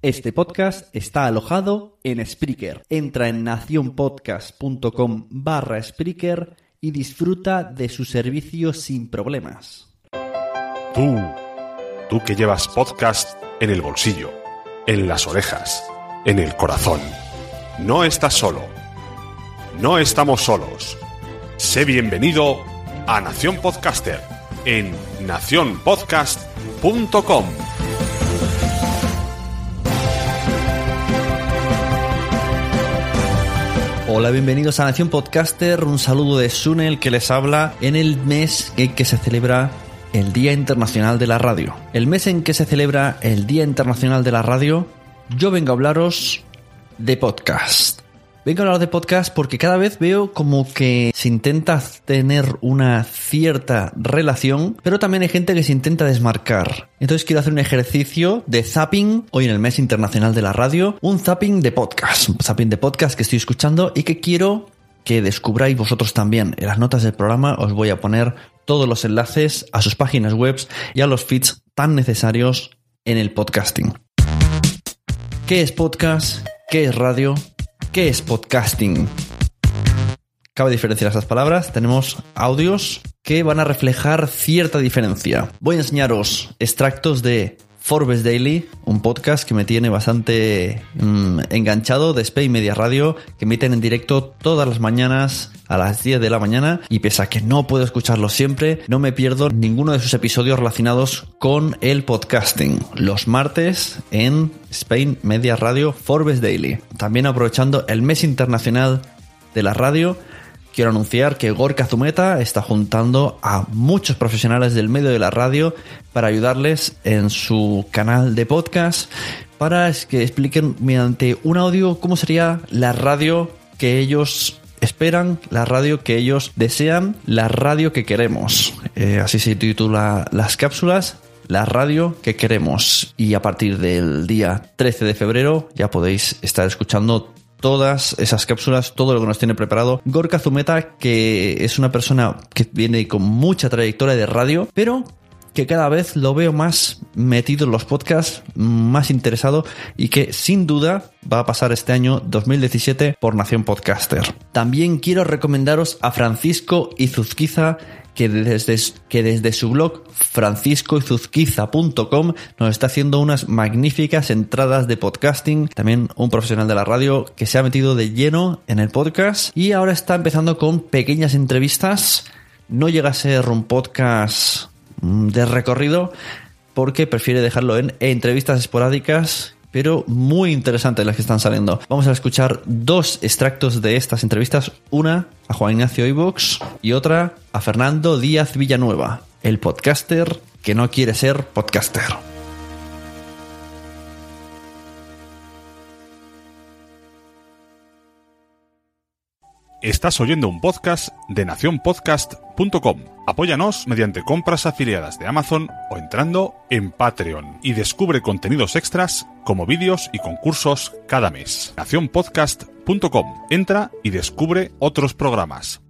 Este podcast está alojado en Spreaker. Entra en nacionpodcast.com barra Spreaker y disfruta de su servicio sin problemas. Tú, tú que llevas podcast en el bolsillo, en las orejas, en el corazón. No estás solo. No estamos solos. Sé bienvenido a Nación Podcaster en nacionpodcast.com. Hola, bienvenidos a Nación Podcaster. Un saludo de Sunel que les habla en el mes en que se celebra el Día Internacional de la Radio. El mes en que se celebra el Día Internacional de la Radio, yo vengo a hablaros de podcast. Vengo a hablar de podcast porque cada vez veo como que se intenta tener una cierta relación, pero también hay gente que se intenta desmarcar. Entonces quiero hacer un ejercicio de zapping hoy en el mes internacional de la radio, un zapping de podcast, un zapping de podcast que estoy escuchando y que quiero que descubráis vosotros también. En las notas del programa os voy a poner todos los enlaces a sus páginas web y a los feeds tan necesarios en el podcasting. ¿Qué es podcast? ¿Qué es radio? ¿Qué es podcasting? Cabe diferenciar estas palabras. Tenemos audios que van a reflejar cierta diferencia. Voy a enseñaros extractos de Forbes Daily, un podcast que me tiene bastante mm, enganchado de Spain Media Radio, que emiten en directo todas las mañanas a las 10 de la mañana y pese a que no puedo escucharlo siempre, no me pierdo ninguno de sus episodios relacionados con el podcasting. Los martes en Spain Media Radio Forbes Daily. También aprovechando el mes internacional de la radio, quiero anunciar que Gorka Zumeta está juntando a muchos profesionales del medio de la radio para ayudarles en su canal de podcast para que expliquen mediante un audio cómo sería la radio que ellos esperan, la radio que ellos desean, la radio que queremos. Eh, así se titula las cápsulas la radio que queremos. Y a partir del día 13 de febrero ya podéis estar escuchando todas esas cápsulas, todo lo que nos tiene preparado Gorka Zumeta, que es una persona que viene con mucha trayectoria de radio, pero que cada vez lo veo más metido en los podcasts, más interesado y que sin duda va a pasar este año 2017 por Nación Podcaster. También quiero recomendaros a Francisco Izuzquiza que desde, su blog franciscoizuzquiza.com nos está haciendo unas magníficas entradas de podcasting. También un profesional de la radio que se ha metido de lleno en el podcast y ahora está empezando con pequeñas entrevistas. No llega a ser un podcast mm, de recorrido porque prefiere dejarlo en entrevistas esporádicas pero muy interesantes las que están saliendo. Vamos a escuchar dos extractos de estas entrevistas, una a Juan Ignacio Ivox y otra a Fernando Díaz Villanueva, el podcaster que no quiere ser podcaster. Estás oyendo un podcast de nacionpodcast.com. Apóyanos mediante compras afiliadas de Amazon o entrando en Patreon y descubre contenidos extras como vídeos y concursos cada mes. nacionpodcast.com. Entra y descubre otros programas.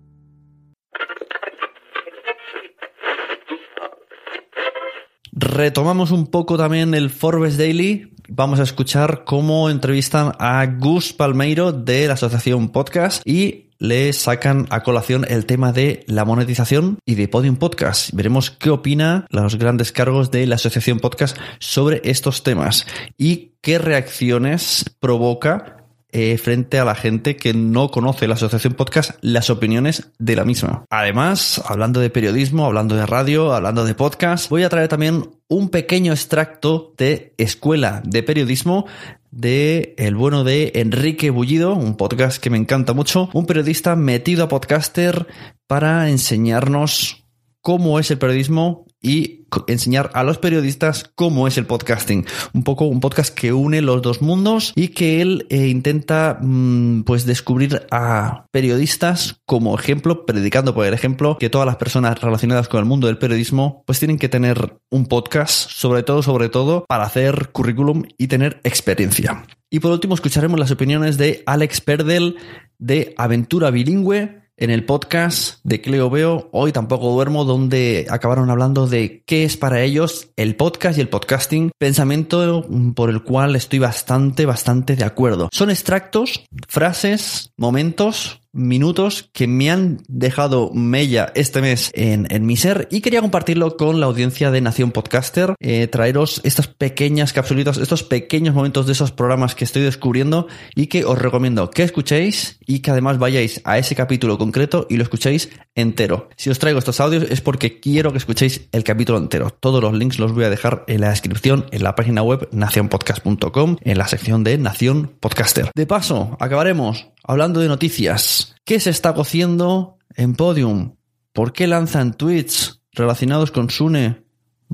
Retomamos un poco también el Forbes Daily. Vamos a escuchar cómo entrevistan a Gus Palmeiro de la Asociación Podcast y le sacan a colación el tema de la monetización y de Podium Podcast. Veremos qué opina los grandes cargos de la Asociación Podcast sobre estos temas y qué reacciones provoca eh, frente a la gente que no conoce la Asociación Podcast las opiniones de la misma. Además, hablando de periodismo, hablando de radio, hablando de podcast, voy a traer también un pequeño extracto de Escuela de Periodismo de el bueno de Enrique Bullido, un podcast que me encanta mucho, un periodista metido a podcaster para enseñarnos cómo es el periodismo y enseñar a los periodistas cómo es el podcasting. Un poco un podcast que une los dos mundos y que él eh, intenta mm, pues descubrir a periodistas como ejemplo, predicando por el ejemplo que todas las personas relacionadas con el mundo del periodismo pues tienen que tener un podcast, sobre todo, sobre todo, para hacer currículum y tener experiencia. Y por último escucharemos las opiniones de Alex Perdel de Aventura Bilingüe en el podcast de Cleo Veo, hoy tampoco duermo, donde acabaron hablando de qué es para ellos el podcast y el podcasting, pensamiento por el cual estoy bastante, bastante de acuerdo. Son extractos, frases, momentos minutos que me han dejado mella este mes en, mi ser y quería compartirlo con la audiencia de Nación Podcaster, eh, traeros estas pequeñas capsulitas, estos pequeños momentos de esos programas que estoy descubriendo y que os recomiendo que escuchéis y que además vayáis a ese capítulo concreto y lo escuchéis entero. Si os traigo estos audios es porque quiero que escuchéis el capítulo entero. Todos los links los voy a dejar en la descripción en la página web nacionpodcast.com en la sección de Nación Podcaster. De paso, acabaremos hablando de noticias. ¿Qué se está cociendo en Podium? ¿Por qué lanzan tweets relacionados con Sune,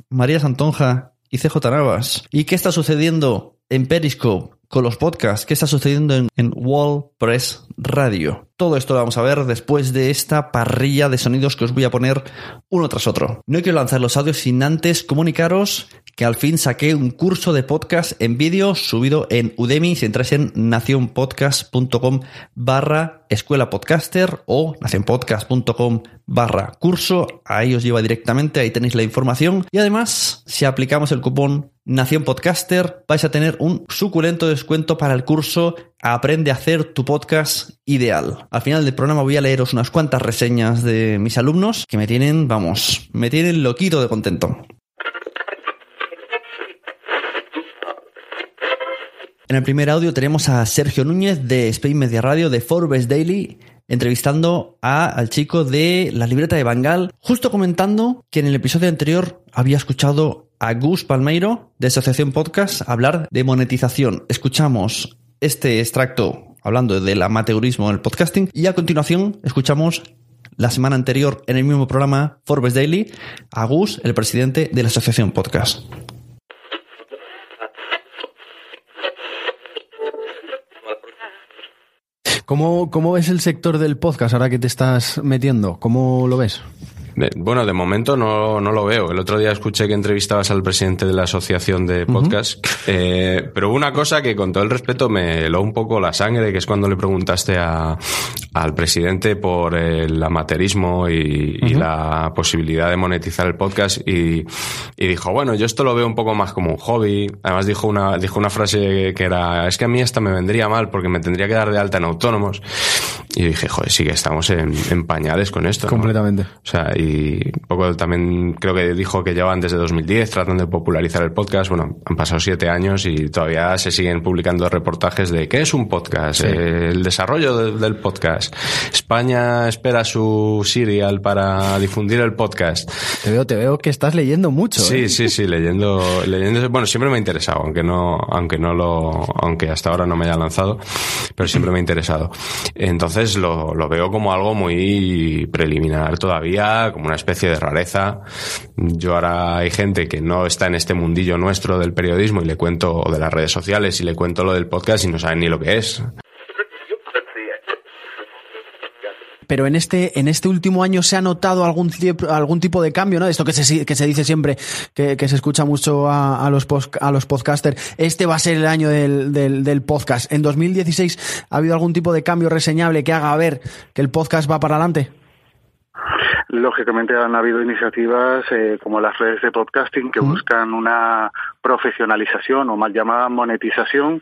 María Santonja y CJ Navas? ¿Y qué está sucediendo en Periscope con los podcasts? ¿Qué está sucediendo en, en Wall Press Radio? Todo esto lo vamos a ver después de esta parrilla de sonidos que os voy a poner uno tras otro. No quiero lanzar los audios sin antes comunicaros que al fin saqué un curso de podcast en vídeo subido en Udemy. Si entráis en nacionpodcast.com barra escuela podcaster o nacionpodcast.com barra curso, ahí os lleva directamente, ahí tenéis la información. Y además, si aplicamos el cupón Nación Podcaster, vais a tener un suculento descuento para el curso Aprende a hacer tu podcast ideal. Al final del programa voy a leeros unas cuantas reseñas de mis alumnos que me tienen, vamos, me tienen loquito de contento. En el primer audio tenemos a Sergio Núñez de Spain Media Radio de Forbes Daily entrevistando a, al chico de la libreta de Bangal, justo comentando que en el episodio anterior había escuchado a Gus Palmeiro de Asociación Podcast hablar de monetización. Escuchamos este extracto hablando del amateurismo en el podcasting y a continuación escuchamos la semana anterior en el mismo programa Forbes Daily a Gus, el presidente de la Asociación Podcast. ¿Cómo, ¿Cómo es el sector del podcast ahora que te estás metiendo? ¿Cómo lo ves? Bueno, de momento no, no, lo veo. El otro día escuché que entrevistabas al presidente de la asociación de podcast, eh, pero una cosa que con todo el respeto me heló un poco la sangre, que es cuando le preguntaste a, al presidente por el amateurismo y, la posibilidad de monetizar el podcast y, y, dijo, bueno, yo esto lo veo un poco más como un hobby. Además dijo una, dijo una frase que era, es que a mí esta me vendría mal porque me tendría que dar de alta en autónomos. Y dije, joder, sí que estamos en, pañales con esto. Completamente. O sea, y un poco también creo que dijo que llevan desde 2010 tratando de popularizar el podcast. Bueno, han pasado siete años y todavía se siguen publicando reportajes de qué es un podcast, eh, el desarrollo del podcast. España espera su serial para difundir el podcast. Te veo, te veo que estás leyendo mucho. Sí, ¿eh? sí, sí, leyendo, leyendo. Bueno, siempre me ha interesado, aunque no, aunque no lo, aunque hasta ahora no me haya lanzado, pero siempre me ha interesado. Entonces lo, lo, veo como algo muy preliminar todavía, como una especie de rareza. Yo ahora hay gente que no está en este mundillo nuestro del periodismo y le cuento, o de las redes sociales y le cuento lo del podcast y no saben ni lo que es. pero en este, en este último año se ha notado algún, algún tipo de cambio, ¿no? Esto que se, que se dice siempre, que, se escucha mucho a, a los a los podcasters. Este va a ser el año del, del, del, podcast. ¿En 2016 ha habido algún tipo de cambio reseñable que haga ver que el podcast va para adelante? Lógicamente han habido iniciativas eh, como las redes de podcasting que buscan una profesionalización o mal llamada monetización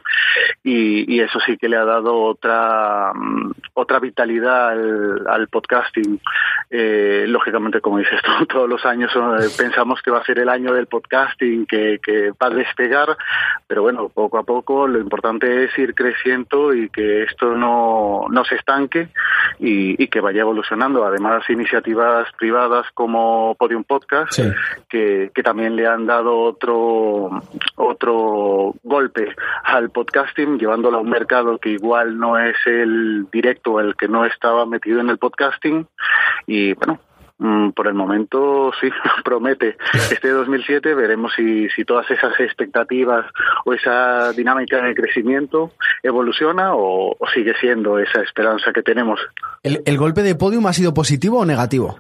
y, eso sí que le ha dado otra mm, otra vitalidad al, podcasting. Eh, lógicamente, como dices tú, todos los años eh, pensamos que va a ser el año del podcasting, que, que va a despegar, pero bueno, poco a poco lo importante es ir creciendo y que esto no, no se estanque y, que vaya evolucionando. Además, iniciativas privadas como Podium Podcast, que, que también le han dado otro, otro golpe al podcasting, llevándolo a un mercado que igual no es el directo, el que no estaba metido en el podcasting. Y bueno, mm, por el momento sí, promete. Este 2007 veremos si, si todas esas expectativas o esa dinámica de crecimiento evoluciona o, sigue siendo esa esperanza que tenemos. ¿El, ¿El, golpe de podium ha sido positivo o negativo?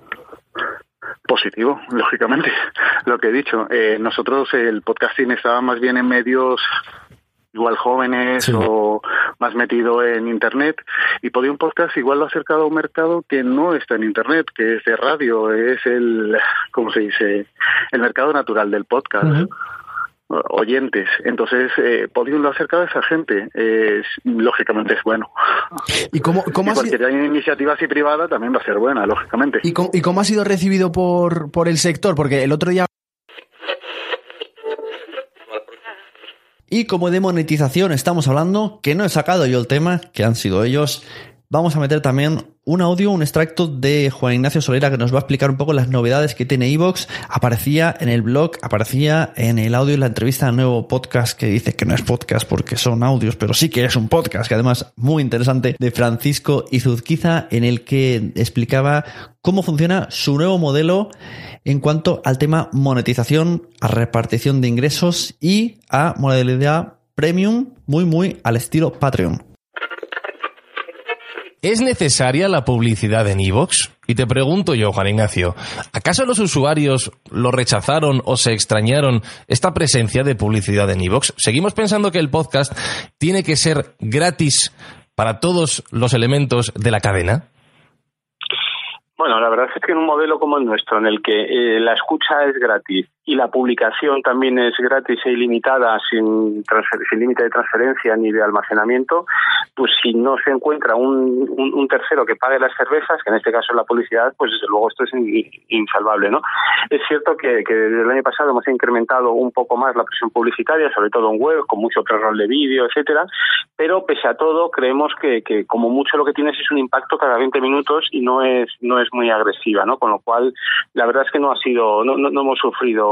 Positivo, lógicamente. Lo que he dicho, eh, nosotros el podcasting estaba más bien en medios igual jóvenes o más metido en internet y Podium Podcast igual lo ha acercado a un mercado que no está en internet que es de radio es el cómo se dice el mercado natural del podcast oyentes. Entonces, eh, acercado a esa gente. Es, lógicamente es bueno. ¿Y cómo, cómo y ha iniciativa así privada también va a ser buena, lógicamente. ¿Y cómo, ¿Y cómo ha sido recibido por, por el sector? Porque el otro día... Y como de monetización estamos hablando, que no he sacado yo el tema, que han sido ellos, vamos a meter también un audio, un extracto de Juan Ignacio Solera que nos va a explicar un poco las novedades que tiene Evox. Aparecía en el blog, aparecía en el audio y la entrevista al nuevo podcast que dice que no es podcast porque son audios, pero sí que es un podcast, que además muy interesante, de Francisco Izuzquiza, en el que explicaba cómo funciona su nuevo modelo en cuanto al tema monetización, a repartición de ingresos y a modalidad premium, muy, muy al estilo Patreon. ¿Es necesaria la publicidad en iVoox? Y te pregunto yo, Juan Ignacio, ¿acaso los usuarios lo rechazaron o se extrañaron esta presencia de publicidad en iVoox? ¿Seguimos pensando que el podcast tiene que ser gratis para todos los elementos de la cadena? Bueno, la verdad es que en un modelo como el nuestro, en el que eh, la escucha es gratis y la publicación también es gratis e ilimitada, sin, sin límite de transferencia ni de almacenamiento, pues si no se encuentra un, tercero que pague las cervezas, que en este caso es la publicidad, pues desde luego esto es insalvable. ¿no? Es cierto que, desde el año pasado hemos incrementado un poco más la presión publicitaria, sobre todo en web, con mucho pre-roll de vídeo, etcétera, pero pese a todo creemos que, que como mucho lo que tienes es un impacto cada 20 minutos y no es, no es muy agresiva, ¿no? Con lo cual, la verdad es que no ha sido, no, no, hemos sufrido,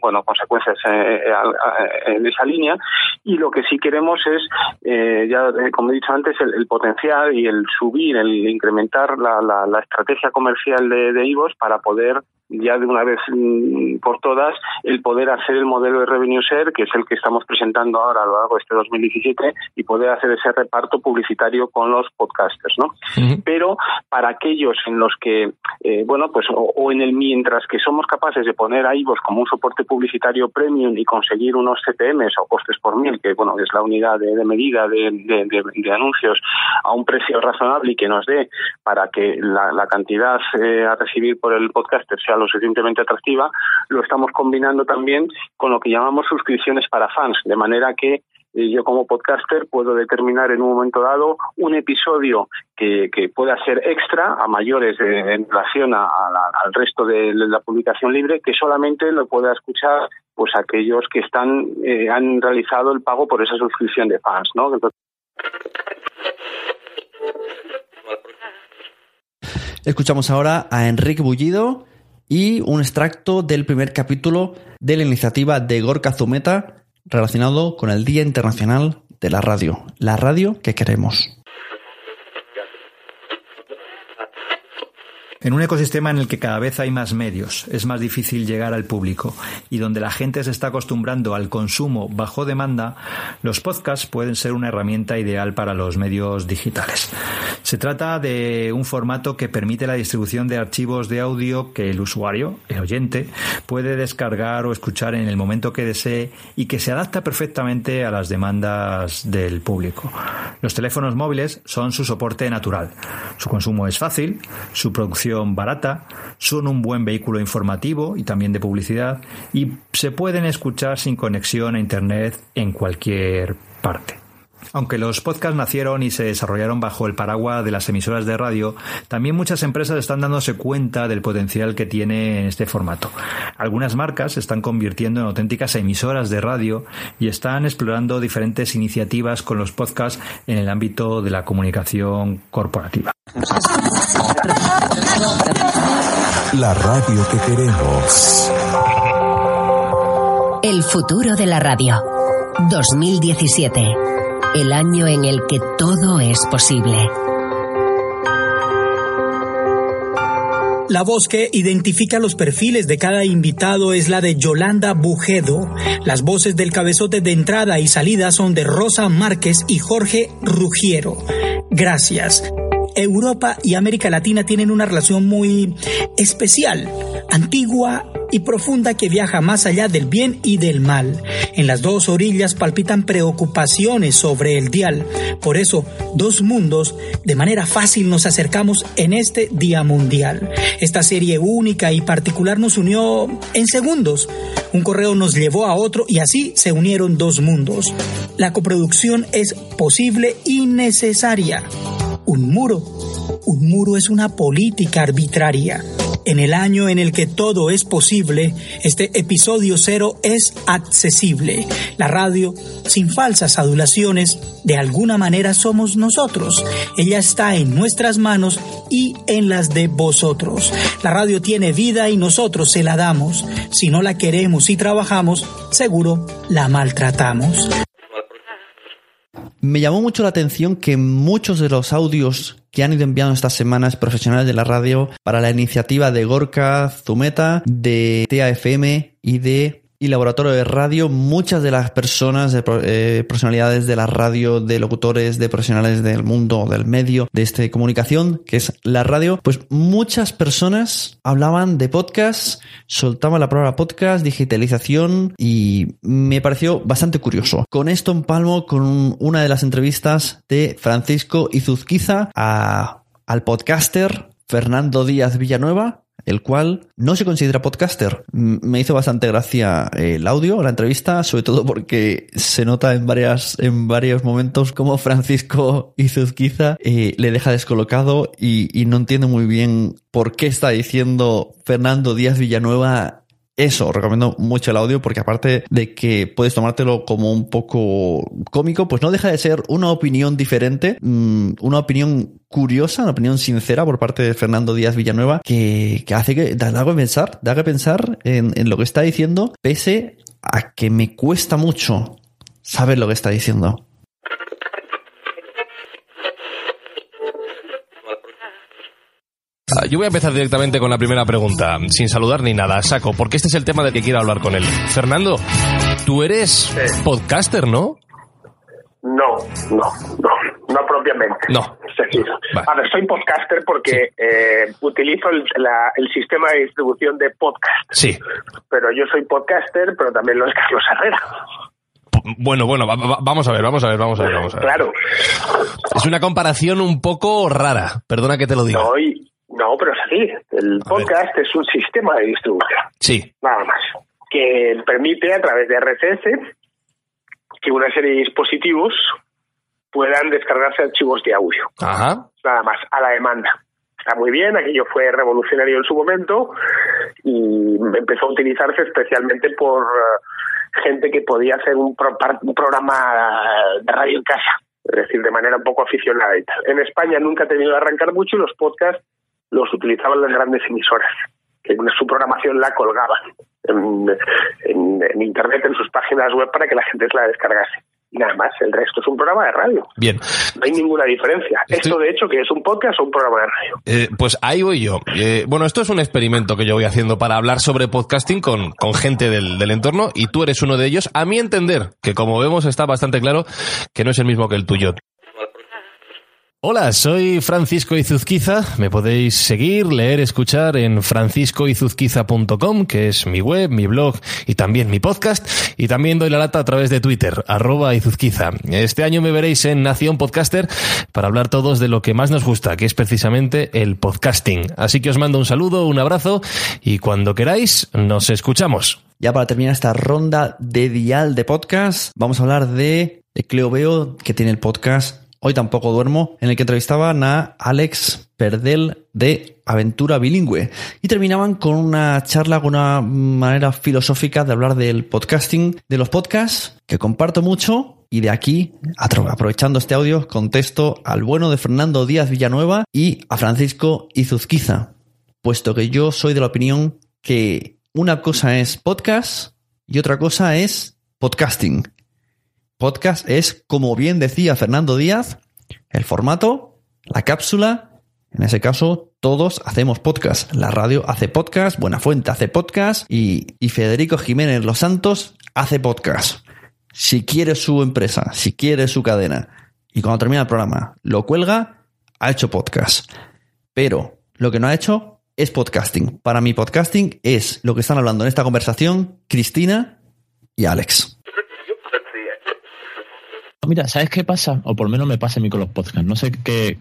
bueno, consecuencias eh, eh, en esa línea. Y lo que sí queremos es, eh, ya como he dicho antes, el, potencial y el subir, el incrementar la, la, estrategia comercial de, de IVOS para poder ya de una vez mm, por todas el poder hacer el modelo de revenue share, que es el que estamos presentando ahora a lo largo de este 2017, y poder hacer ese reparto publicitario con los podcasters, ¿no? Pero para aquellos en los que, eh, bueno, pues o, en el mientras que somos capaces de poner a IVOS como un soporte publicitario premium y conseguir unos CPMs o costes por mil, que bueno, es la unidad de, medida de, de, anuncios a un precio razonable y que nos dé para que la, cantidad eh, a recibir por el podcaster sea lo suficientemente atractiva, lo estamos combinando también con lo que llamamos suscripciones para fans, de manera que eh, yo como podcaster puedo determinar en un momento dado un episodio que, pueda ser extra a mayores en relación al resto de la publicación libre que solamente lo pueda escuchar pues aquellos que están eh, han realizado el pago por esa suscripción de fans no Escuchamos ahora a Enrique Bullido y un extracto del primer capítulo de la iniciativa de Gorka Zumeta relacionado con el Día Internacional de la Radio, la radio que queremos. En un ecosistema en el que cada vez hay más medios, es más difícil llegar al público y donde la gente se está acostumbrando al consumo bajo demanda, los podcasts pueden ser una herramienta ideal para los medios digitales. Se trata de un formato que permite la distribución de archivos de audio que el usuario, el oyente, puede descargar o escuchar en el momento que desee y que se adapta perfectamente a las demandas del público. Los teléfonos móviles son su soporte natural. Su consumo es fácil, su producción barata, son un buen vehículo informativo y también de publicidad y se pueden escuchar sin conexión a Internet en cualquier parte. Aunque los podcasts nacieron y se desarrollaron bajo el paraguas de las emisoras de radio, también muchas empresas están dándose cuenta del potencial que tiene este formato. Algunas marcas se están convirtiendo en auténticas emisoras de radio y están explorando diferentes iniciativas con los podcasts en el ámbito de la comunicación corporativa. La radio que queremos. El futuro de la radio. 2017 el año en el que todo es posible. La voz que identifica los perfiles de cada invitado es la de Yolanda Bujedo. Las voces del cabezote de entrada y salida son de Rosa Márquez y Jorge Rugiero. Gracias. Europa y América Latina tienen una relación muy especial, antigua y profunda que viaja más allá del bien y del mal. En las dos orillas palpitan preocupaciones sobre el dial. Por eso, dos mundos, de manera fácil nos acercamos en este Día Mundial. Esta serie única y particular nos unió en segundos. Un correo nos llevó a otro y así se unieron dos mundos. La coproducción es posible y necesaria. Un muro. Un muro es una política arbitraria. En el año en el que todo es posible, este episodio cero es accesible. La radio, sin falsas adulaciones, de alguna manera somos nosotros. Ella está en nuestras manos y en las de vosotros. La radio tiene vida y nosotros se la damos. Si no la queremos y trabajamos, seguro la maltratamos. Me llamó mucho la atención que muchos de los audios que han ido enviando estas semanas profesionales de la radio para la iniciativa de Gorka Zumeta, de TAFM y de y laboratorio de radio, muchas de las personas, de eh, personalidades de la radio, de locutores, de profesionales del mundo, del medio, de este comunicación, que es la radio, pues muchas personas hablaban de podcast, soltaban la palabra podcast, digitalización y me pareció bastante curioso. Con esto empalmo con una de las entrevistas de Francisco Izuzquiza a, al podcaster Fernando Díaz Villanueva, el cual no se considera podcaster. Me hizo bastante gracia el audio, la entrevista, sobre todo porque se nota en varias, en varios momentos como Francisco Izuzquiza eh, le deja descolocado y, y no entiende muy bien por qué está diciendo Fernando Díaz Villanueva eso, recomiendo mucho el audio porque aparte de que puedes tomártelo como un poco cómico, pues no deja de ser una opinión diferente, mm, una opinión curiosa, una opinión sincera por parte de Fernando Díaz Villanueva que, hace que algo que pensar, da que pensar en, en lo que está diciendo, pese a que me cuesta mucho saber lo que está diciendo. Ah, yo voy a empezar directamente con la primera pregunta, sin saludar ni nada, saco, porque este es el tema del que quiero hablar con él. Fernando, tú eres podcaster, ¿no? No, no, no, no propiamente. No. Es decir, a ver, soy podcaster porque eh, utilizo el, sistema de distribución de podcast. Sí. Pero yo soy podcaster, pero también lo es Carlos Herrera. Bueno, bueno, vamos a ver, vamos a ver, vamos a ver, vamos a ver. Claro. Es una comparación un poco rara, perdona que te lo diga. No, no, pero así. El podcast es un sistema de distribución. Sí. Nada más. Que permite a través de RSS que una serie de dispositivos puedan descargarse archivos de audio. Ajá. Nada más, a la demanda. Está muy bien, aquello fue revolucionario en su momento y empezó a utilizarse especialmente por eh, gente que podía hacer un, un programa de radio en casa, es decir, de manera un poco aficionada y tal. En España nunca ha tenido que arrancar mucho y los podcasts los utilizaban las grandes emisoras, que su programación la colgaban en, Internet, en sus páginas web, para que la gente la descargase y nada más. El resto es un programa de radio. Bien. No hay ninguna diferencia. Esto, de hecho, que es un podcast o un programa de radio. Eh, pues ahí voy yo. Eh, bueno, esto es un experimento que yo voy haciendo para hablar sobre podcasting con, con gente del, del, entorno y tú eres uno de ellos. A mi entender, que como vemos está bastante claro que no es el mismo que el tuyo. Hola, soy Francisco Izuzquiza. Me podéis seguir, leer, escuchar en franciscoizuzquiza.com, que es mi web, mi blog y también mi podcast. Y también doy la lata a través de Twitter, arroba Izuzquiza. Este año me veréis en Nación Podcaster para hablar todos de lo que más nos gusta, que es precisamente el podcasting. Así que os mando un saludo, un abrazo y cuando queráis nos escuchamos. Ya para terminar esta ronda de dial de podcast, vamos a hablar de Cleo Veo, que tiene el podcast Hoy tampoco duermo, en el que entrevistaban a Alex Perdel de Aventura Bilingüe. Y terminaban con una charla, con una manera filosófica de hablar del podcasting, de los podcasts, que comparto mucho. Y de aquí, aprovechando este audio, contesto al bueno de Fernando Díaz Villanueva y a Francisco Izuzquiza, puesto que yo soy de la opinión que una cosa es podcast y otra cosa es podcasting. Podcast es, como bien decía Fernando Díaz, el formato, la cápsula. En ese caso, todos hacemos podcast. La radio hace podcast, Buenafuente hace podcast y, y Federico Jiménez Los Santos hace podcast. Si quiere su empresa, si quiere su cadena y cuando termina el programa lo cuelga, ha hecho podcast. Pero lo que no ha hecho es podcasting. Para mí podcasting es lo que están hablando en esta conversación Cristina y Alex. Mira, ¿sabes qué pasa? O por lo menos me pasa a mí con los podcasts. No sé qué,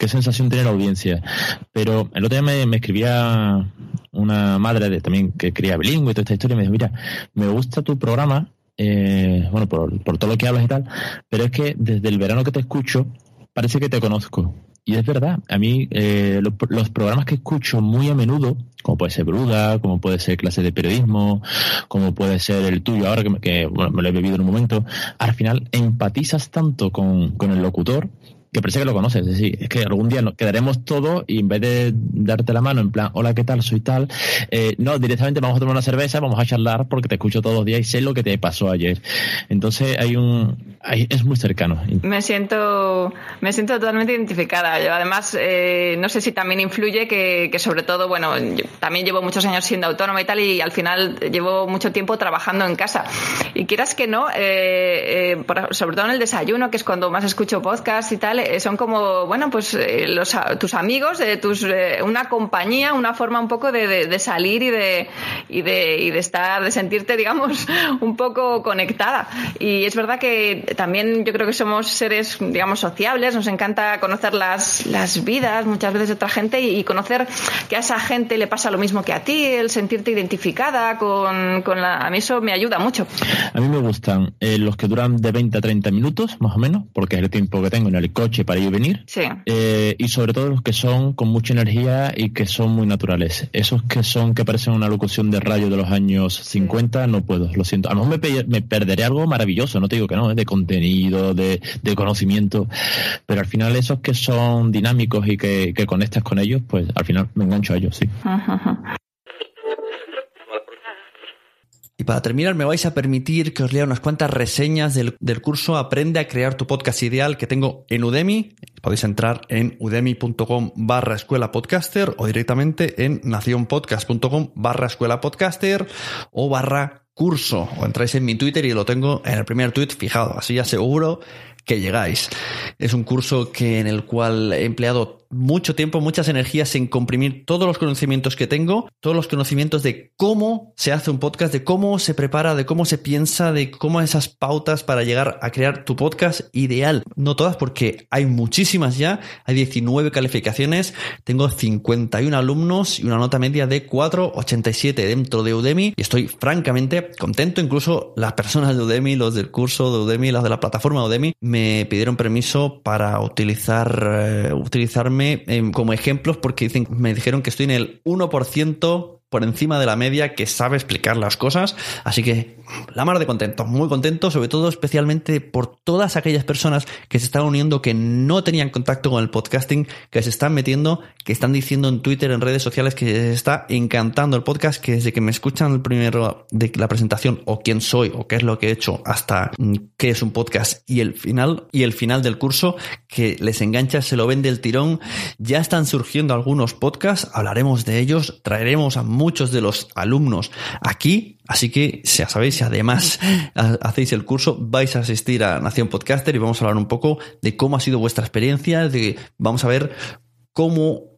qué sensación tiene la audiencia. Pero el otro día me, escribía una madre de, también que cría bilingüe y toda esta historia y me dijo, mira, me gusta tu programa, eh, bueno, por, por todo lo que hablas y tal, pero es que desde el verano que te escucho, parece que te conozco. Y es verdad, a mí eh, los, programas que escucho muy a menudo, como puede ser Bruda, como puede ser clase de periodismo, como puede ser el tuyo ahora que, que bueno, me lo he bebido en un momento, al final empatizas tanto con, con el locutor que parece que lo conoces. Es decir, es que algún día nos quedaremos todos y en vez de darte la mano en plan, hola, ¿qué tal? Soy tal, eh, no, directamente vamos a tomar una cerveza, vamos a charlar porque te escucho todos los días y sé lo que te pasó ayer. Entonces hay un, es muy cercano. Me siento, me siento totalmente identificada. Yo además, eh, no sé si también influye que, que sobre todo, bueno, también llevo muchos años siendo autónoma y tal y al final llevo mucho tiempo trabajando en casa. Y quieras que no, eh, sobre todo en el desayuno, que es cuando más escucho podcast y tal, eh, son como, bueno, pues eh, los, tus amigos, de tus, eh, una compañía, una forma un poco de, de, salir y de, y, de, y de estar, de sentirte, digamos, un poco conectada. Y es verdad que también yo creo que somos seres, digamos, sociables, nos encanta conocer las, las vidas muchas veces de otra gente y, conocer que a esa gente le pasa lo mismo que a ti, el sentirte identificada con, con la... A mí eso me ayuda mucho. A mí me gustan los que duran de 20 a 30 minutos, más o menos, porque es el tiempo que tengo en el coche para ir y venir. Sí. Eh, y sobre todo los que son con mucha energía y que son muy naturales. Esos que son que parecen una locución de radio de los años 50, no puedo, lo siento. A lo mejor me, perderé algo maravilloso, no te digo que no, ¿eh? de contenido, de, conocimiento, pero al final esos que son dinámicos y que, que conectas con ellos, pues al final me engancho a ellos, sí. Ajá. Y para terminar, me vais a permitir que os lea unas cuantas reseñas del, curso Aprende a crear tu podcast ideal que tengo en Udemy. Podéis entrar en udemy.com barra escuela podcaster o directamente en nacionpodcast.com barra escuela podcaster o barra curso. O entráis en mi Twitter y lo tengo en el primer tweet fijado. Así aseguro que llegáis. Es un curso que en el cual he empleado mucho tiempo, muchas energías en comprimir todos los conocimientos que tengo, todos los conocimientos de cómo se hace un podcast, de cómo se prepara, de cómo se piensa, de cómo esas pautas para llegar a crear tu podcast ideal. No todas porque hay muchísimas ya, hay 19 calificaciones, tengo 51 alumnos y una nota media de 4,87 dentro de Udemy y estoy francamente contento. Incluso las personas de Udemy, los del curso de Udemy, las de la plataforma Udemy, me pidieron permiso para utilizar, eh, utilizarme Em, como ejemplos porque me dijeron que estoy en el 1% por encima de la media que sabe explicar las cosas. Así que la mar de contento, muy contento, sobre todo especialmente por todas aquellas personas que se están uniendo, que no tenían contacto con el podcasting, que se están metiendo, que están diciendo en Twitter, en redes sociales que les está encantando el podcast, que desde que me escuchan el primero de la presentación o quién soy o qué es lo que he hecho hasta mm, qué es un podcast y el final y el final del curso que les engancha, se lo vende el tirón. Ya están surgiendo algunos podcasts, hablaremos de ellos, traeremos a muchos de los alumnos aquí. Así que ya sabéis, si además hacéis el curso, vais a asistir a Nación Podcaster y vamos a hablar un poco de cómo ha sido vuestra experiencia, de vamos a ver cómo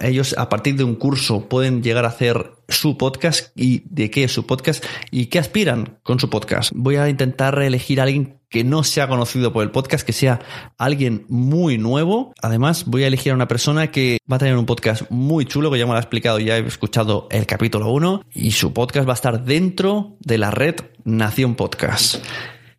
ellos a partir de un curso pueden llegar a hacer su podcast y de qué es su podcast y qué aspiran con su podcast. Voy a intentar elegir a alguien que no sea conocido por el podcast, que sea alguien muy nuevo. Además, voy a elegir a una persona que va a tener un podcast muy chulo, que ya me lo ha explicado, ya he escuchado el capítulo 1, y su podcast va a estar dentro de la red Nación Podcast.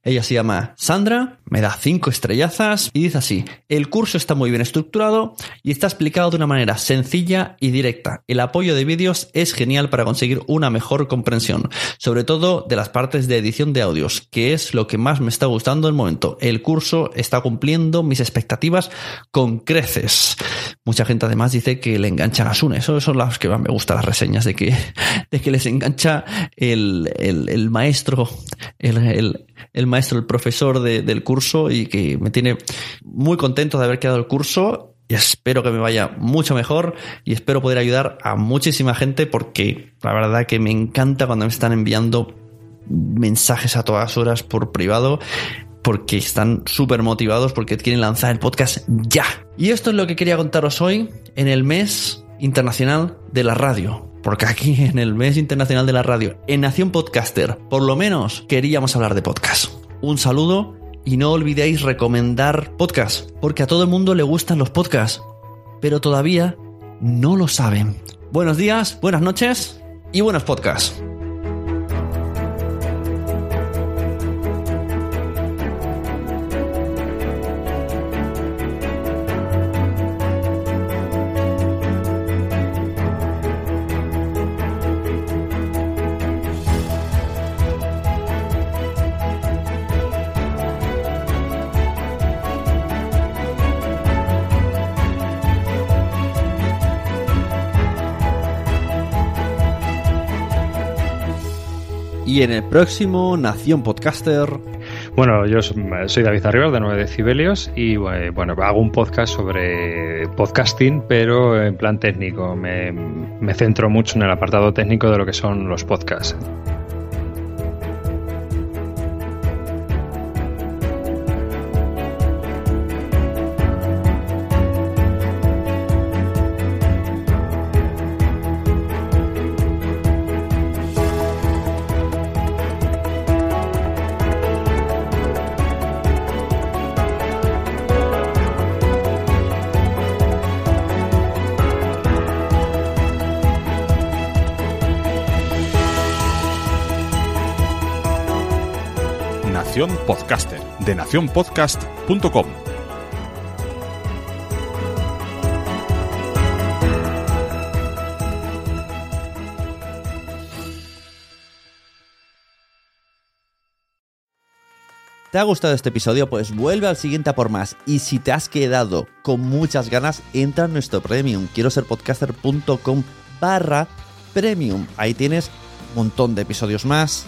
Ella se llama Sandra, me da cinco estrellazas y dice así, el curso está muy bien estructurado y está explicado de una manera sencilla y directa. El apoyo de vídeos es genial para conseguir una mejor comprensión, sobre todo de las partes de edición de audios, que es lo que más me está gustando en el momento. El curso está cumpliendo mis expectativas con creces. Mucha gente además dice que le enganchan a Sune. Eso son las que más me gustan las reseñas de que, de que les engancha el, el, el maestro, el, el, maestro, el profesor de, del curso y que me tiene muy contento de haber quedado el curso y espero que me vaya mucho mejor y espero poder ayudar a muchísima gente porque la verdad que me encanta cuando me están enviando mensajes a todas horas por privado porque están súper motivados porque quieren lanzar el podcast ya. Y esto es lo que quería contaros hoy en el mes internacional de la radio. Porque aquí en el mes internacional de la radio, en Nación Podcaster, por lo menos queríamos hablar de podcast. Un saludo y no olvidéis recomendar podcast, porque a todo el mundo le gustan los podcasts, pero todavía no lo saben. Buenos días, buenas noches y buenos podcasts. Y en el próximo Nación Podcaster. Bueno, yo soy David Arribas de 9 Decibelios y bueno, hago un podcast sobre podcasting, pero en plan técnico. Me, me centro mucho en el apartado técnico de lo que son los podcasts. Podcaster de nacionpodcast.com. ¿Te ha gustado este episodio? Pues vuelve al siguiente a por más. Y si te has quedado con muchas ganas, entra en nuestro premium. Quiero ser podcaster.com barra premium. Ahí tienes un montón de episodios más,